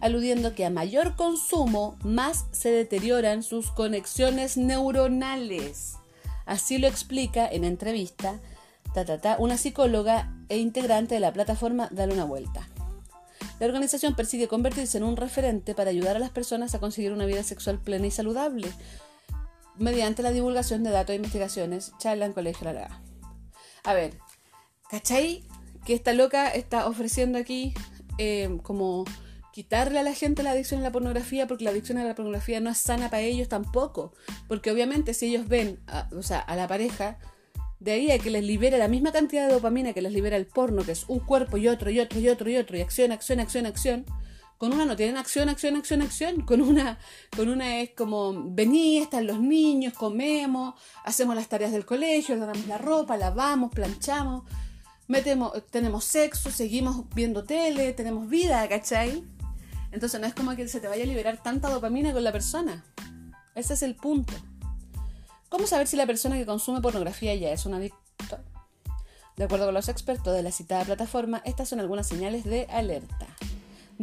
aludiendo que a mayor consumo, más se deterioran sus conexiones neuronales. Así lo explica en entrevista una psicóloga e integrante de la plataforma Dale una vuelta. La organización persigue convertirse en un referente para ayudar a las personas a conseguir una vida sexual plena y saludable mediante la divulgación de datos e investigaciones, charla en colegio, la, A ver, ¿cachai? Que esta loca está ofreciendo aquí eh, como quitarle a la gente la adicción a la pornografía porque la adicción a la pornografía no es sana para ellos tampoco. Porque obviamente si ellos ven o sea, a la pareja de ahí a que les libere la misma cantidad de dopamina que les libera el porno, que es un cuerpo y otro y otro y otro y otro, y acción, acción, acción, acción. Con una no tienen acción, acción, acción, acción. Con una, con una es como, vení, están los niños, comemos, hacemos las tareas del colegio, lavamos la ropa, lavamos, planchamos, metemos, tenemos sexo, seguimos viendo tele, tenemos vida, ¿cachai? Entonces no es como que se te vaya a liberar tanta dopamina con la persona. Ese es el punto. ¿Cómo saber si la persona que consume pornografía ya es un adicto? De acuerdo con los expertos de la citada plataforma, estas son algunas señales de alerta.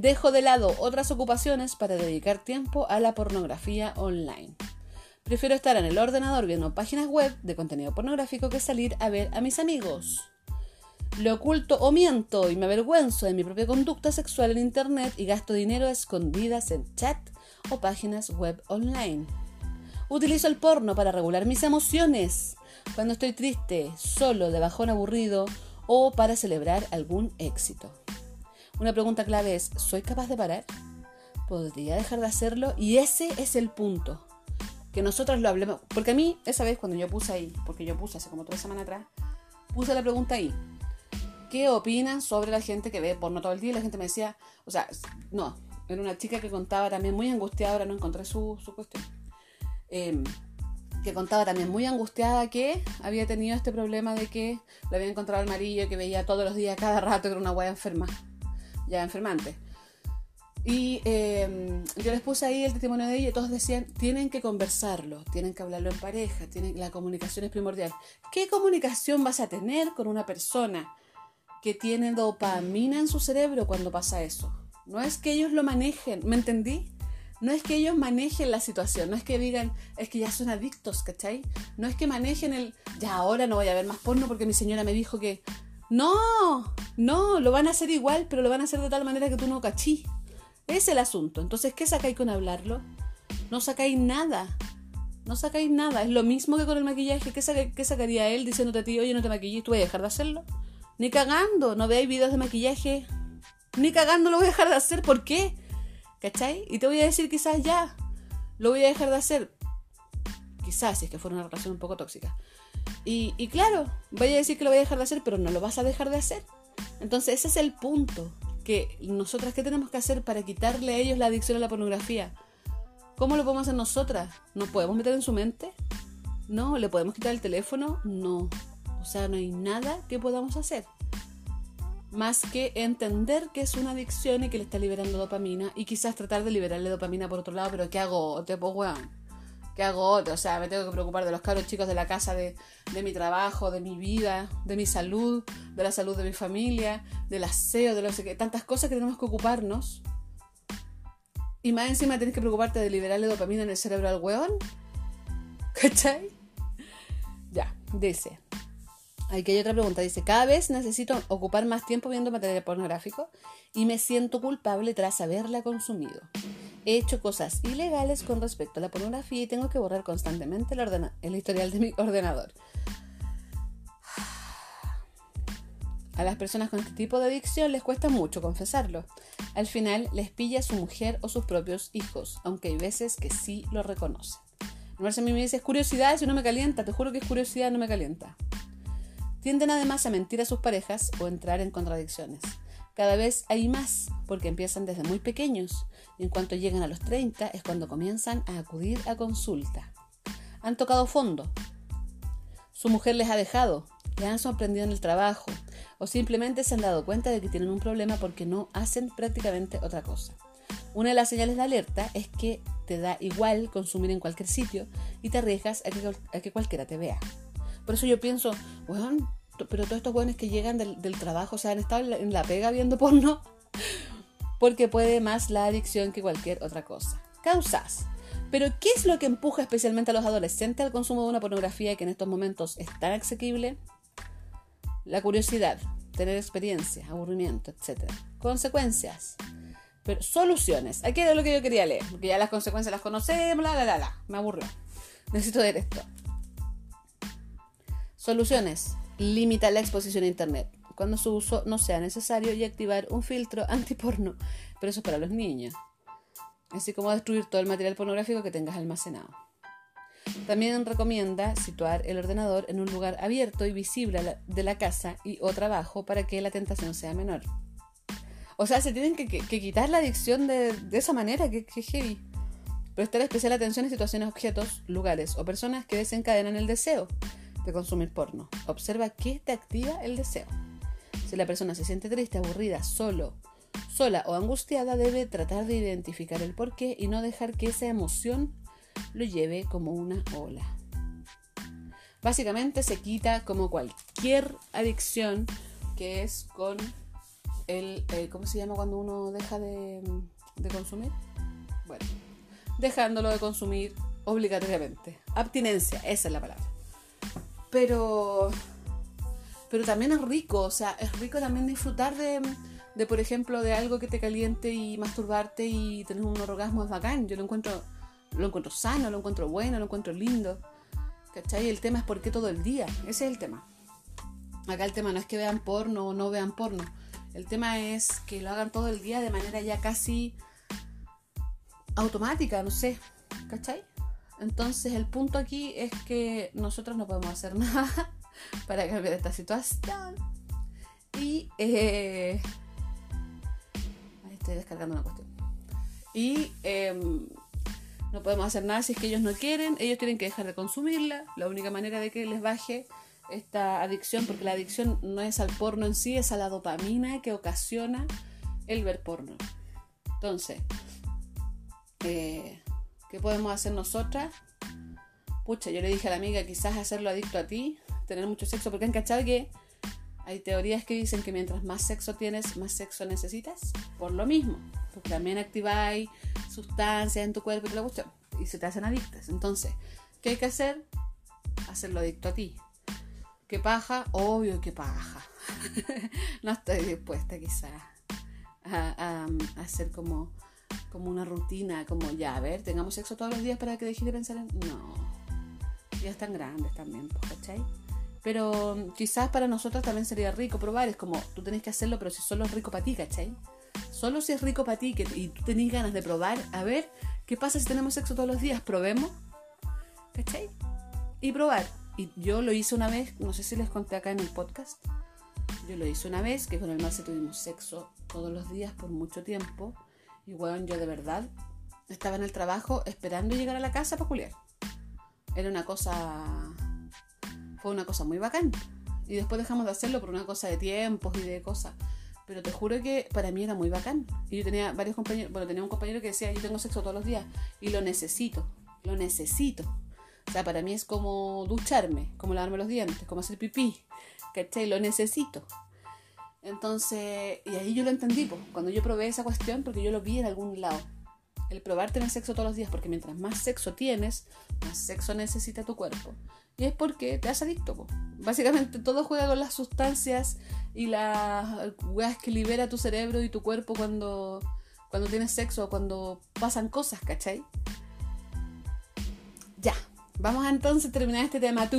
Dejo de lado otras ocupaciones para dedicar tiempo a la pornografía online. Prefiero estar en el ordenador viendo páginas web de contenido pornográfico que salir a ver a mis amigos. Lo oculto o miento y me avergüenzo de mi propia conducta sexual en Internet y gasto dinero escondidas en chat o páginas web online. Utilizo el porno para regular mis emociones cuando estoy triste, solo, de bajón aburrido o para celebrar algún éxito. Una pregunta clave es, ¿soy capaz de parar? ¿Podría dejar de hacerlo? Y ese es el punto. Que nosotros lo hablemos. Porque a mí, esa vez cuando yo puse ahí, porque yo puse hace como tres semanas atrás, puse la pregunta ahí. ¿Qué opinan sobre la gente que ve porno todo el día? Y la gente me decía, o sea, no, era una chica que contaba también muy angustiada, ahora no encontré su, su cuestión Em, que contaba también muy angustiada que había tenido este problema de que le había encontrado el marido que veía todos los días, cada rato, que era una hueá enferma, ya enfermante. Y em, yo les puse ahí el testimonio de ella y todos decían, tienen que conversarlo, tienen que hablarlo en pareja, tienen, la comunicación es primordial. ¿Qué comunicación vas a tener con una persona que tiene dopamina en su cerebro cuando pasa eso? No es que ellos lo manejen, ¿me entendí? no es que ellos manejen la situación, no es que digan, es que ya son adictos, ¿cachai? No es que manejen el, ya ahora no voy a ver más porno porque mi señora me dijo que... No, no, lo van a hacer igual, pero lo van a hacer de tal manera que tú no cachí. Es el asunto. Entonces, ¿qué sacáis con hablarlo? No sacáis nada. No sacáis nada. Es lo mismo que con el maquillaje. ¿Qué, sacaría él diciéndote a ti, oye, no te maquilles, tú vas a dejar de hacerlo? Ni cagando. No veáis videos de maquillaje Ni cagando lo voy a dejar de hacer. ¿Por qué? ¿Cachai? Y te voy a decir quizás ya, lo voy a dejar de hacer. Quizás, si es que fuera una relación un poco tóxica. Y, claro, voy a decir que lo voy a dejar de hacer, pero no lo vas a dejar de hacer. Entonces ese es el punto. Que nosotras, ¿qué tenemos que hacer para quitarle a ellos la adicción a la pornografía? ¿Cómo lo podemos hacer nosotras? ¿No podemos meter en su mente? No, ¿le podemos quitar el teléfono? No. O sea, no hay nada que podamos hacer. Más que entender que es una adicción y que le está liberando dopamina y quizás tratar de liberarle dopamina por otro lado, pero ¿qué hago? Te pues weón. ¿Qué hago? O sea, me tengo que preocupar de los cabros chicos de la casa, de, de mi trabajo, de mi vida, de mi salud, de la salud de mi familia, del aseo, de lo que tantas cosas que tenemos que ocuparnos. Y más encima tienes que preocuparte de liberarle dopamina en el cerebro al weón. ¿Cachai? Ya, dice. Aquí hay otra pregunta. Dice, cada vez necesito ocupar más tiempo viendo material pornográfico y me siento culpable tras haberla consumido. He hecho cosas ilegales con respecto a la pornografía y tengo que borrar constantemente el, historial de mi ordenador. A las personas con este tipo de adicción les cuesta mucho confesarlo. Al final les pilla su mujer o sus propios hijos, aunque hay veces que sí lo reconocen. A mí me dice, curiosidad, si no me calienta, te juro que es curiosidad, no me calienta. Tienden además a mentir a sus parejas o entrar en contradicciones. Cada vez hay más, porque empiezan desde muy pequeños, y en cuanto llegan a los 30 es cuando comienzan a acudir a consulta. Han tocado fondo. Su mujer les ha dejado, le han sorprendido en el trabajo, o simplemente se han dado cuenta de que tienen un problema porque no hacen prácticamente otra cosa. Una de las señales de alerta es que te da igual consumir en cualquier sitio y te arriesgas a que, cualquiera te vea. Por eso yo pienso, bueno, pero todos estos jóvenes que llegan del, trabajo, o sea, han estado en la, pega viendo porno, porque puede más la adicción que cualquier otra cosa. Causas. Pero, ¿qué es lo que empuja especialmente a los adolescentes al consumo de una pornografía que en estos momentos es tan asequible? La curiosidad, tener experiencia, aburrimiento, etc. Consecuencias. Pero soluciones. Aquí era lo que yo quería leer, porque ya las consecuencias las conocemos, bla, bla, bla, bla. Me aburrió. Necesito ver esto. Soluciones. Limita la exposición a Internet cuando su uso no sea necesario y activar un filtro antiporno. Pero eso es para los niños. Así como destruir todo el material pornográfico que tengas almacenado. También recomienda situar el ordenador en un lugar abierto y visible de la casa y o trabajo para que la tentación sea menor. O sea, se tienen que, quitar la adicción de, esa manera, que, que heavy. Prestar especial atención a situaciones, objetos, lugares o personas que desencadenan el deseo consumir porno. Observa qué te activa el deseo. Si la persona se siente triste, aburrida, solo, sola o angustiada, debe tratar de identificar el porqué y no dejar que esa emoción lo lleve como una ola. Básicamente se quita como cualquier adicción que es con el, eh, ¿cómo se llama cuando uno deja de, de consumir? Bueno, dejándolo de consumir obligatoriamente. Abstinencia, esa es la palabra. Pero, pero también es rico, o sea, es rico también disfrutar de, de, por ejemplo, de algo que te caliente y masturbarte y tener un orgasmo es bacán. Yo lo encuentro, lo encuentro sano, lo encuentro bueno, lo encuentro lindo. ¿Cachai? El tema es por qué todo el día. Ese es el tema. Acá el tema no es que vean porno o no vean porno. El tema es que lo hagan todo el día de manera ya casi automática, no sé, ¿cachai? Entonces el punto aquí es que nosotros no podemos hacer nada para cambiar esta situación. Y eh, estoy descargando una cuestión. Y em, no podemos hacer nada si es que ellos no quieren, ellos tienen que dejar de consumirla. La única manera de que les baje esta adicción, porque la adicción no es al porno en sí, es a la dopamina que ocasiona el ver porno. Entonces, eh, ¿qué podemos hacer nosotras? Pucha, yo le dije a la amiga, quizás hacerlo adicto a ti, tener mucho sexo, porque han cachado que hay teorías que dicen que mientras más sexo tienes, más sexo necesitas. Por lo mismo, porque también activáis sustancias en tu cuerpo y la cuestión, y se te hacen adictas. Entonces, ¿qué hay que hacer? Hacerlo adicto a ti. ¿Qué paja? Obvio que paja. no estoy dispuesta quizás a, hacer como, como una rutina, como ya, a ver, tengamos sexo todos los días para que dejes de pensar en... No, ya están grandes también, pues, ¿cachai? Pero quizás para nosotros también sería rico probar, es como, tú tenés que hacerlo, pero si solo es rico para ti, ¿cachai? Solo si es rico para ti que, y tú tenés ganas de probar, a ver, ¿qué pasa si tenemos sexo todos los días? Probemos. ¿Cachai? Y probar. Y yo lo hice una vez, no sé si les conté acá en el podcast. Yo lo hice una vez, que con el Marce tuvimos sexo todos los días por mucho tiempo. Y bueno, yo de verdad estaba en el trabajo esperando llegar a la casa para culiar. Era una cosa. Fue una cosa muy bacán. Y después dejamos de hacerlo por una cosa de tiempos y de cosas. Pero te juro que para mí era muy bacán. Y yo tenía varios compañeros. Bueno, tenía un compañero que decía: Yo tengo sexo todos los días. Y lo necesito. Lo necesito. O sea, para mí es como ducharme, como lavarme los dientes, como hacer pipí. ¿Cachai? Lo necesito. Entonces, y ahí yo lo entendí, pues, cuando yo probé esa cuestión, porque yo lo vi en algún lado. El probar tener sexo todos los días, porque mientras más sexo tienes, más sexo necesita tu cuerpo. Y es porque te has adicto. Po. Básicamente todo juega con las sustancias y las weas que libera tu cerebro y tu cuerpo cuando, cuando tienes sexo o cuando pasan cosas, ¿cachai? Ya, vamos a entonces terminar este tema.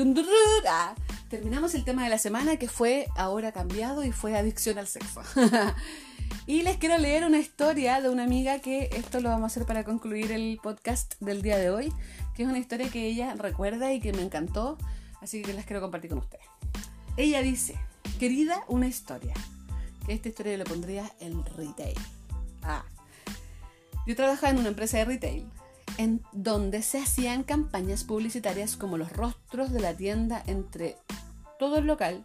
Terminamos el tema de la semana que fue ahora cambiado y fue adicción al sexo. y les quiero leer una historia de una amiga que esto lo vamos a hacer para concluir el podcast del día de hoy, que es una historia que ella recuerda y que me encantó, así que las quiero compartir con ustedes. Ella dice, querida, una historia, que esta historia le pondría en retail. Ah, yo trabajaba en una empresa de retail en donde se hacían campañas publicitarias como los rostros de la tienda entre todo el local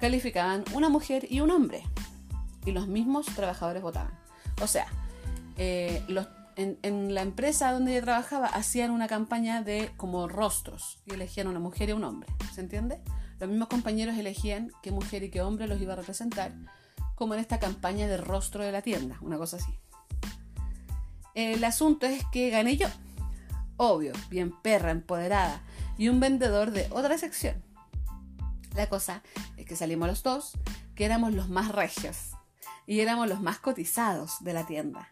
calificaban una mujer y un hombre y los mismos trabajadores votaban. O sea, eh, en, la empresa donde yo trabajaba hacían una campaña de como rostros y elegían una mujer y un hombre, ¿se entiende? Los mismos compañeros elegían qué mujer y qué hombre los iba a representar, como en esta campaña de rostro de la tienda, una cosa así. El asunto es que gané yo. Obvio, bien perra, empoderada. Y un vendedor de otra sección. La cosa es que salimos los dos, que éramos los más regios. Y éramos los más cotizados de la tienda.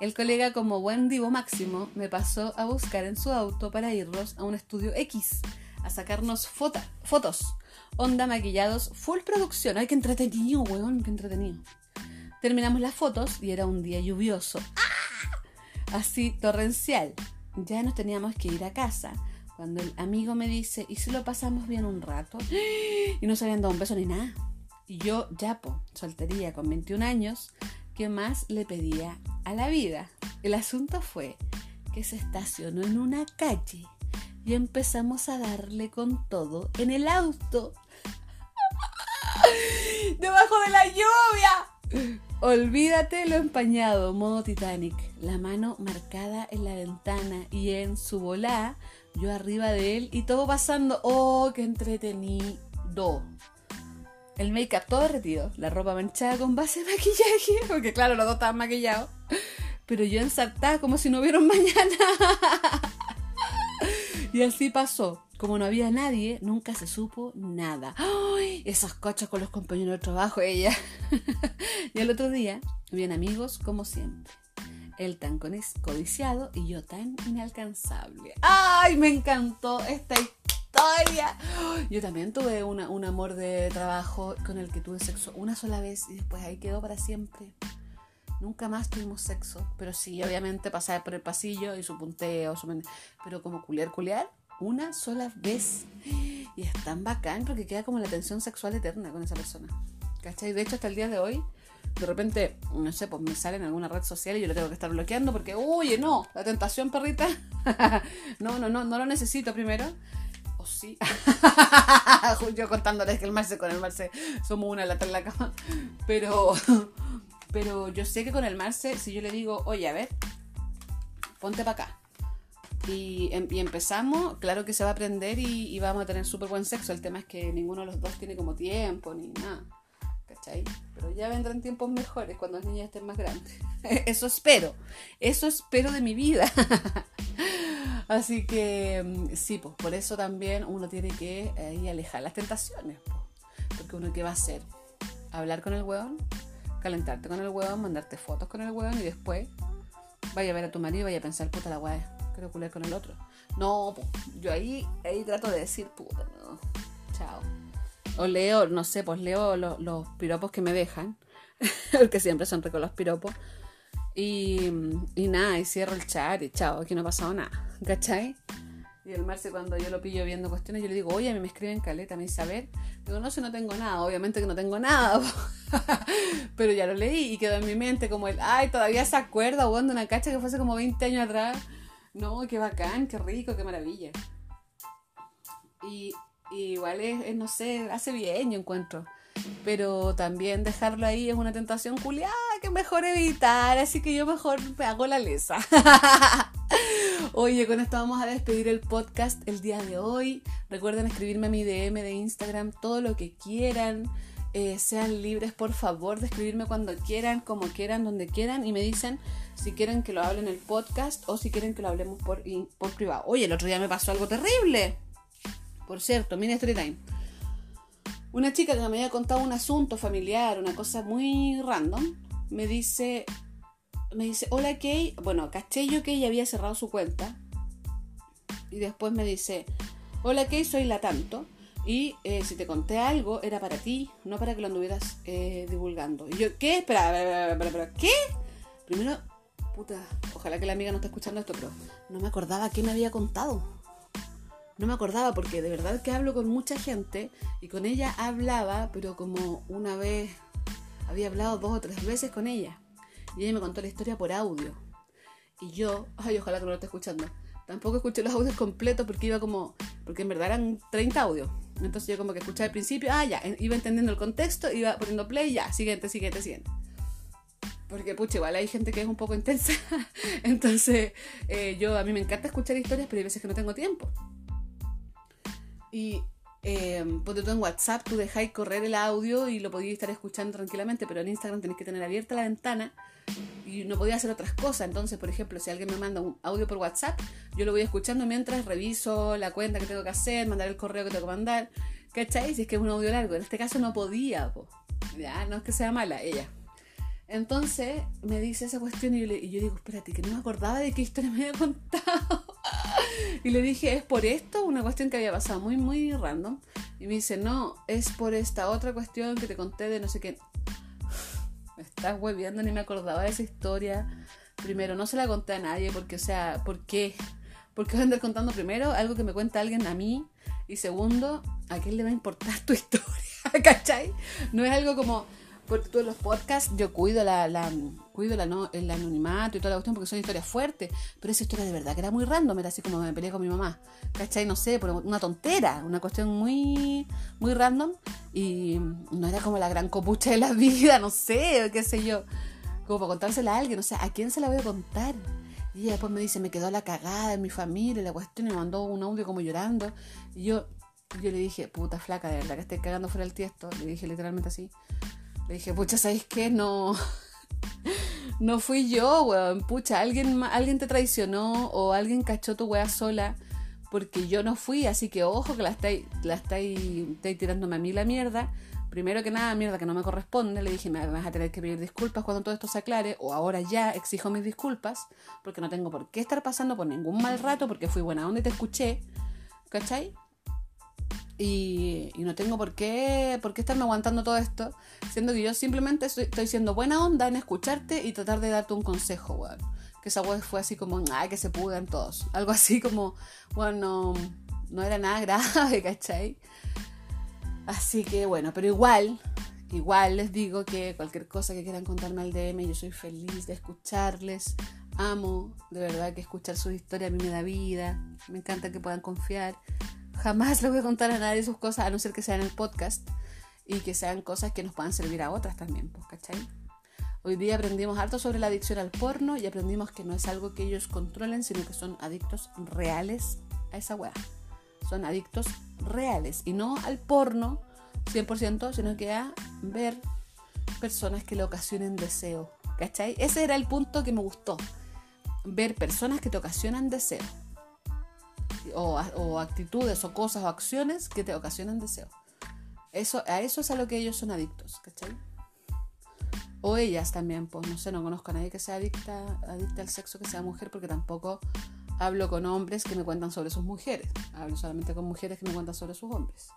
El colega, como buen divo máximo, me pasó a buscar en su auto para irnos a un estudio X, a sacarnos fotos. Onda maquillados, full producción. Ay, qué entretenido, weón, qué entretenido. Terminamos las fotos y era un día lluvioso. ¡Ah! Así torrencial. Ya nos teníamos que ir a casa. Cuando el amigo me dice, ¿y si lo pasamos bien un rato? Y no se habían dado un beso ni nada. Y yo, ya, po, soltería con 21 años, ¿qué más le pedía a la vida? El asunto fue que se estacionó en una calle y empezamos a darle con todo en el auto. ¡Debajo de la lluvia! Olvídate lo empañado, modo Titanic. La mano marcada en la ventana y en su volá, yo arriba de él y todo pasando. ¡Oh, qué entretenido! El make-up todo derretido, la ropa manchada con base de maquillaje, porque claro, los dos estaban maquillados. Pero yo ensartada como si no hubiera mañana. y así pasó. Como no había nadie, nunca se supo nada. ¡Ay! Esos coches con los compañeros de trabajo, ella. y el otro día, bien amigos, como siempre. Él tan codiciado y yo tan inalcanzable. ¡Ay! Me encantó esta historia. Yo también tuve un amor de trabajo con el que tuve sexo una sola vez y después ahí quedó para siempre. Nunca más tuvimos sexo, pero sí, obviamente pasaba por el pasillo y su punteo, su... pero como culiar, culiar, una sola vez. Y es tan bacán porque queda como la tensión sexual eterna con esa persona. ¿Cachai? De hecho, hasta el día de hoy, de repente, no sé, pues me sale en alguna red social y yo lo tengo que estar bloqueando porque, oye, no, la tentación, perrita. no, no, no, no lo necesito primero. O sí. yo contándoles que el Marce con el Marce somos una lata en la cama. Pero, pero yo sé que con el Marce, si yo le digo, oye, a ver, ponte para acá Em, y, empezamos, claro que se va a aprender y, vamos a tener súper buen sexo. El tema es que ninguno de los dos tiene como tiempo ni nada. ¿Cachai? Pero ya vendrán tiempos mejores cuando las niñas estén más grandes. Eso espero. Eso espero de mi vida. Así que em, sí, pues por eso también uno tiene que eh, alejar las tentaciones. Porque uno qué va a hacer? Hablar con el hueón, calentarte con el hueón, mandarte fotos con el hueón y después vaya a ver a tu marido y vaya a pensar, puta la hueá quiero culiar con el otro. No, yo ahí, ahí trato de decir, puta, no. Chao. o leo, no sé, pues leo los piropos que me dejan, porque siempre son ricos los piropos. Y, y nada, y cierro el chat y chao, aquí no ha pasado nada, ¿cachai? Y el Marce cuando yo lo pillo viendo cuestiones, yo le digo, oye, a mí me escriben caleta, me dice, a ver, digo, no sé, no tengo nada, obviamente que no tengo nada, pero ya lo leí y quedó en mi mente como el, ay, todavía se acuerda, jugando una cacha que fue hace como 20 años atrás. No, qué bacán, qué rico, qué maravilla. Y, igual es, no sé, hace bien, yo encuentro. Pero también dejarlo ahí es una tentación culiada que mejor evitar, así que yo mejor me hago la lesa. Oye, con esto vamos a despedir el podcast el día de hoy. Recuerden escribirme a mi DM de Instagram todo lo que quieran. Eh, sean libres, por favor, de escribirme cuando quieran, como quieran, donde quieran y me dicen si quieren que lo hable en el podcast o si quieren que lo hablemos por, privado. Oye, el otro día me pasó algo terrible. Por cierto, mini story time. Una chica que me había contado un asunto familiar, una cosa muy random, me dice, me dice, hola Kay, bueno, caché yo que ella había cerrado su cuenta y después me dice, hola Kay, soy la tanto y eh, si te conté algo era para ti, no para que lo anduvieras eh, divulgando. Y yo, ¿qué? Espera, espera, espera, ¿qué? Primero, puta, ojalá que la amiga no esté escuchando esto, pero no me acordaba qué me había contado no me acordaba porque de verdad que hablo con mucha gente y con ella hablaba, pero como una vez, había hablado dos o tres veces con ella. Y ella me contó la historia por audio. Y yo, ay, ojalá que no lo esté escuchando. Tampoco escuché los audios completos porque iba como, porque en verdad eran 30 audios. Entonces yo como que escuchaba al principio, ah, ya, iba entendiendo el contexto, iba poniendo play, ya, siguiente, siguiente, siguiente. Porque, pucha, igual hay gente que es un poco intensa. Entonces, eh, yo, a mí me encanta escuchar historias, pero hay veces que no tengo tiempo. Y eh, ponte tú en WhatsApp, tú dejáis correr el audio y lo podías estar escuchando tranquilamente, pero en Instagram tenéis que tener abierta la ventana y no podía hacer otras cosas. Entonces, por ejemplo, si alguien me manda un audio por WhatsApp, yo lo voy escuchando mientras reviso la cuenta que tengo que hacer, mandar el correo que tengo que mandar. ¿Cachai? Si es que es un audio largo. En este caso no podía, Ya, no es que sea mala, ella. Entonces me dice esa cuestión y yo, yo digo, espérate, que no me acordaba de qué historia me había contado. y le dije, ¿es por esto? Una cuestión que había pasado muy, muy random. Y me dice, no, es por esta otra cuestión que te conté de no sé qué. Me estás hueviando, ni me acordaba de esa historia. Primero, no se la conté a nadie porque, o sea, ¿por qué? ¿Por qué voy a andar contando primero algo que me cuenta alguien a mí? Y segundo, ¿a quién le va a importar tu historia? ¿Cachai? No es algo como porque todos los podcasts yo cuido la, la cuido la no, el anonimato y toda la cuestión porque son historias fuertes, pero esa historia de verdad que era muy random, era así como me peleé con mi mamá, ¿cachai? No sé, por una tontera, una cuestión muy, muy random y no era como la gran copucha de la vida, no sé, qué sé yo, como para contársela a alguien, o sea, ¿a quién se la voy a contar? Y ella después me dice, me quedó la cagada en mi familia, la cuestión, y me mandó un audio como llorando. Y yo, yo le dije, puta flaca, de verdad que estoy cagando fuera el tiesto. Le dije literalmente así. Le dije, pucha, ¿sabéis qué? No. no fui yo, weón. Pucha, alguien, alguien te traicionó o alguien cachó tu weá sola porque yo no fui, así que ojo que la estáis, la tirándome a mí la mierda. Primero que nada, mierda que no me corresponde. Le dije, me vas a tener que pedir disculpas cuando todo esto se aclare, o ahora ya exijo mis disculpas, porque no tengo por qué estar pasando por ningún mal rato, porque fui buena onda y te escuché. ¿Cachai? Y, no tengo por qué, por qué estarme aguantando todo esto, siendo que yo simplemente estoy, siendo buena onda en escucharte y tratar de darte un consejo, weón. Que esa weón fue así como, ay, que se pudan todos. Algo así como, bueno, no, era nada grave, ¿cachai? Así que bueno, pero igual, igual les digo que cualquier cosa que quieran contarme al DM, yo soy feliz de escucharles. Amo, de verdad, que escuchar sus historias a mí me da vida. Me encanta que puedan confiar. Jamás le voy a contar a nadie sus cosas, a no ser que sean el podcast y que sean cosas que nos puedan servir a otras también, pues, ¿cachai? Hoy día aprendimos harto sobre la adicción al porno y aprendimos que no es algo que ellos controlen, sino que son adictos reales a esa weá. Son adictos reales y no al porno 100%, sino que a ver personas que le ocasionen deseo. ¿Cachai? Ese era el punto que me gustó. Ver personas que te ocasionan deseo o, actitudes o cosas o acciones que te ocasionan deseo. Eso, a eso es a lo que ellos son adictos, ¿cachai? O ellas también, pues no sé, no conozco a nadie que sea adicta, adicta al sexo que sea mujer porque tampoco hablo con hombres que me cuentan sobre sus mujeres. Hablo solamente con mujeres que me cuentan sobre sus hombres.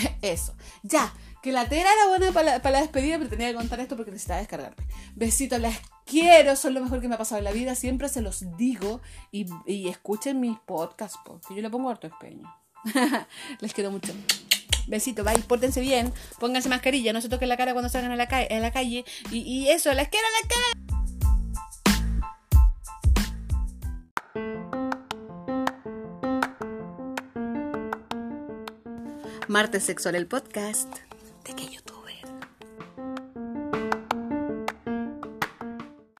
Eso. Ya, que la tela era buena para la, despedida, pero tenía que contar esto porque necesitaba descargarme. Besitos, las quiero, son lo mejor que me ha pasado en la vida. Siempre se los digo y, escuchen mis podcasts, porque yo le pongo harto empeño. les quiero mucho. Besito, bye, pórtense bien, pónganse mascarilla, no se toquen la cara cuando salgan a la, la calle. Y, eso, las quiero la cara. Martes Sexual, el podcast de que YouTube.